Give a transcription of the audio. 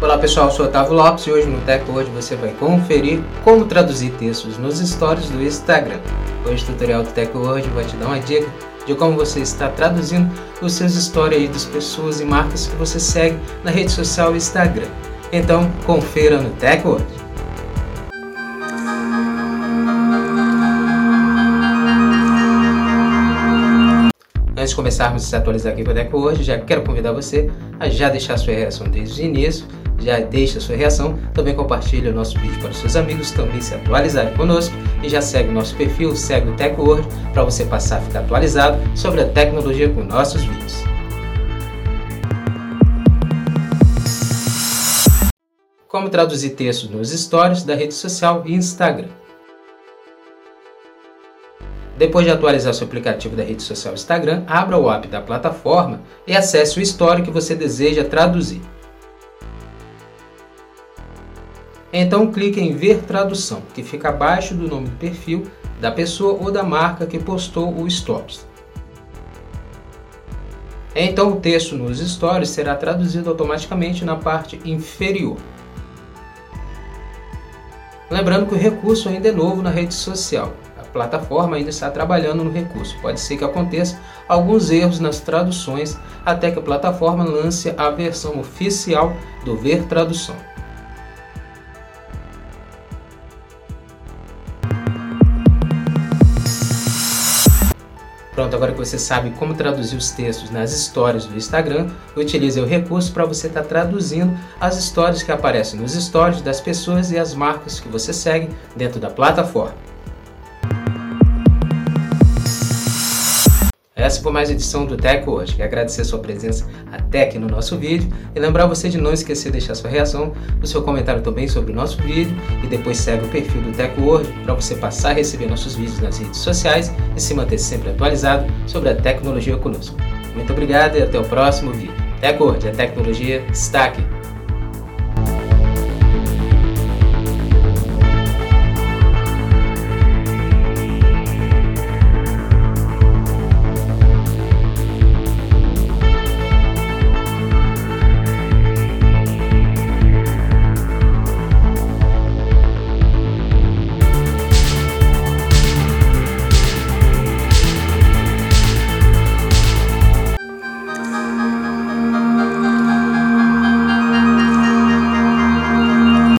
Olá pessoal, eu sou Otávio Lopes e hoje no Tech Word você vai conferir como traduzir textos nos stories do Instagram. Hoje o tutorial do Tech Word vai te dar uma dica de como você está traduzindo os seus stories aí das pessoas e marcas que você segue na rede social Instagram. Então confira no Tech Word. Antes de começarmos a se atualizar aqui com o hoje, já quero convidar você a já deixar sua reação desde o início já deixa sua reação, também compartilha o nosso vídeo para os seus amigos também se atualizarem conosco e já segue o nosso perfil, segue o TechWord para você passar a ficar atualizado sobre a tecnologia com nossos vídeos. Como traduzir textos nos stories da rede social e Instagram. Depois de atualizar seu aplicativo da rede social Instagram, abra o app da plataforma e acesse o story que você deseja traduzir. Então clique em ver tradução, que fica abaixo do nome do perfil da pessoa ou da marca que postou o stories. Então o texto nos stories será traduzido automaticamente na parte inferior. Lembrando que o recurso ainda é novo na rede social. A plataforma ainda está trabalhando no recurso. Pode ser que aconteça alguns erros nas traduções até que a plataforma lance a versão oficial do Ver Tradução. Pronto, agora que você sabe como traduzir os textos nas histórias do Instagram, utilize o recurso para você estar tá traduzindo as histórias que aparecem nos stories das pessoas e as marcas que você segue dentro da plataforma. Essa foi mais edição do Tech hoje. Quero agradecer sua presença até aqui no nosso vídeo e lembrar você de não esquecer de deixar sua reação, o seu comentário também sobre o nosso vídeo e depois segue o perfil do Tech World para você passar a receber nossos vídeos nas redes sociais e se manter sempre atualizado sobre a tecnologia conosco. Muito obrigado e até o próximo vídeo. Tech World, a tecnologia está aqui.